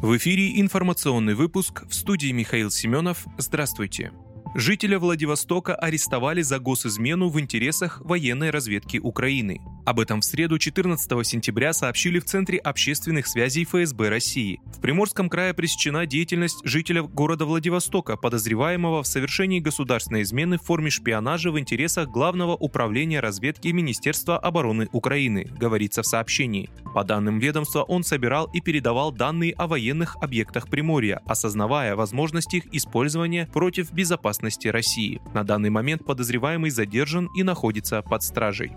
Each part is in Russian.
В эфире информационный выпуск в студии Михаил Семенов. Здравствуйте. Жителя Владивостока арестовали за госизмену в интересах военной разведки Украины. Об этом в среду 14 сентября сообщили в Центре общественных связей ФСБ России. В Приморском крае пресечена деятельность жителя города Владивостока, подозреваемого в совершении государственной измены в форме шпионажа в интересах Главного управления разведки Министерства обороны Украины, говорится в сообщении. По данным ведомства, он собирал и передавал данные о военных объектах Приморья, осознавая возможность их использования против безопасности России. На данный момент подозреваемый задержан и находится под стражей.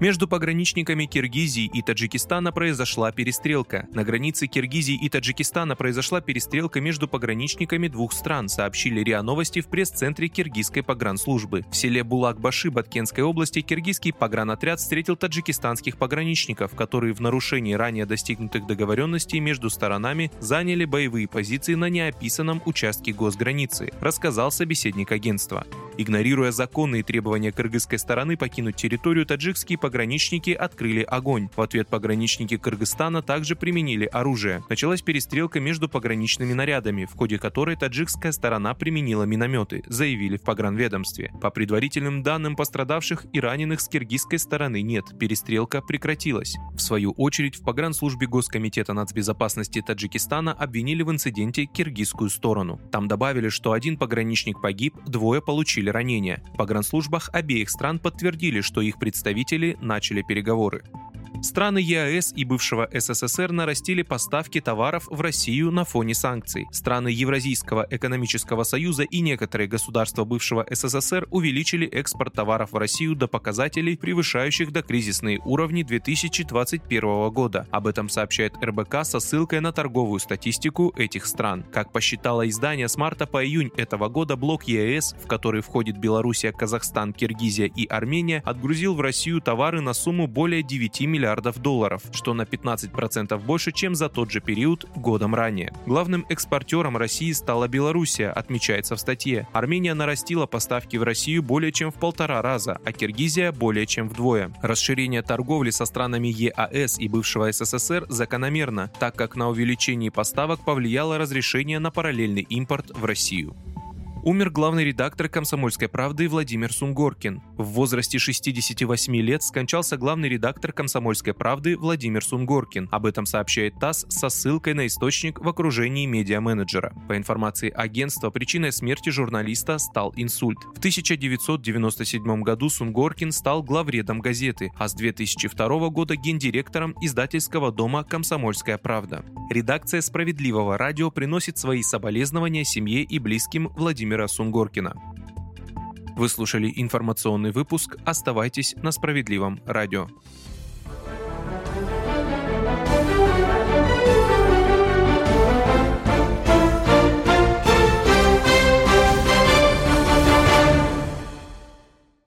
Между пограничниками Киргизии и Таджикистана произошла перестрелка. На границе Киргизии и Таджикистана произошла перестрелка между пограничниками двух стран, сообщили РИА Новости в пресс-центре киргизской погранслужбы. В селе Булак-Баши Баткенской области киргизский погранотряд встретил таджикистанских пограничников, которые в нарушении ранее достигнутых договоренностей между сторонами заняли боевые позиции на неописанном участке госграницы, рассказал собеседник агентства. Игнорируя законные требования кыргызской стороны покинуть территорию, таджикские пограничники открыли огонь. В ответ пограничники Кыргызстана также применили оружие. Началась перестрелка между пограничными нарядами, в ходе которой таджикская сторона применила минометы, заявили в погранведомстве. По предварительным данным пострадавших и раненых с киргизской стороны нет, перестрелка прекратилась. В свою очередь в погранслужбе Госкомитета нацбезопасности Таджикистана обвинили в инциденте киргизскую сторону. Там добавили, что один пограничник погиб, двое получили ранения. В погранслужбах обеих стран подтвердили, что их представители начали переговоры. Страны ЕАЭС и бывшего СССР нарастили поставки товаров в Россию на фоне санкций. Страны Евразийского экономического союза и некоторые государства бывшего СССР увеличили экспорт товаров в Россию до показателей, превышающих до кризисные уровни 2021 года. Об этом сообщает РБК со ссылкой на торговую статистику этих стран. Как посчитало издание, с марта по июнь этого года блок ЕАЭС, в который входит Белоруссия, Казахстан, Киргизия и Армения, отгрузил в Россию товары на сумму более 9 миллиардов миллиардов долларов, что на 15% больше, чем за тот же период годом ранее. Главным экспортером России стала Белоруссия, отмечается в статье. Армения нарастила поставки в Россию более чем в полтора раза, а Киргизия более чем вдвое. Расширение торговли со странами ЕАЭС и бывшего СССР закономерно, так как на увеличение поставок повлияло разрешение на параллельный импорт в Россию умер главный редактор «Комсомольской правды» Владимир Сунгоркин. В возрасте 68 лет скончался главный редактор «Комсомольской правды» Владимир Сунгоркин. Об этом сообщает ТАСС со ссылкой на источник в окружении медиа-менеджера. По информации агентства, причиной смерти журналиста стал инсульт. В 1997 году Сунгоркин стал главредом газеты, а с 2002 года гендиректором издательского дома «Комсомольская правда». Редакция «Справедливого радио» приносит свои соболезнования семье и близким Владимира Владимира Сунгоркина. Вы слушали информационный выпуск. Оставайтесь на справедливом радио.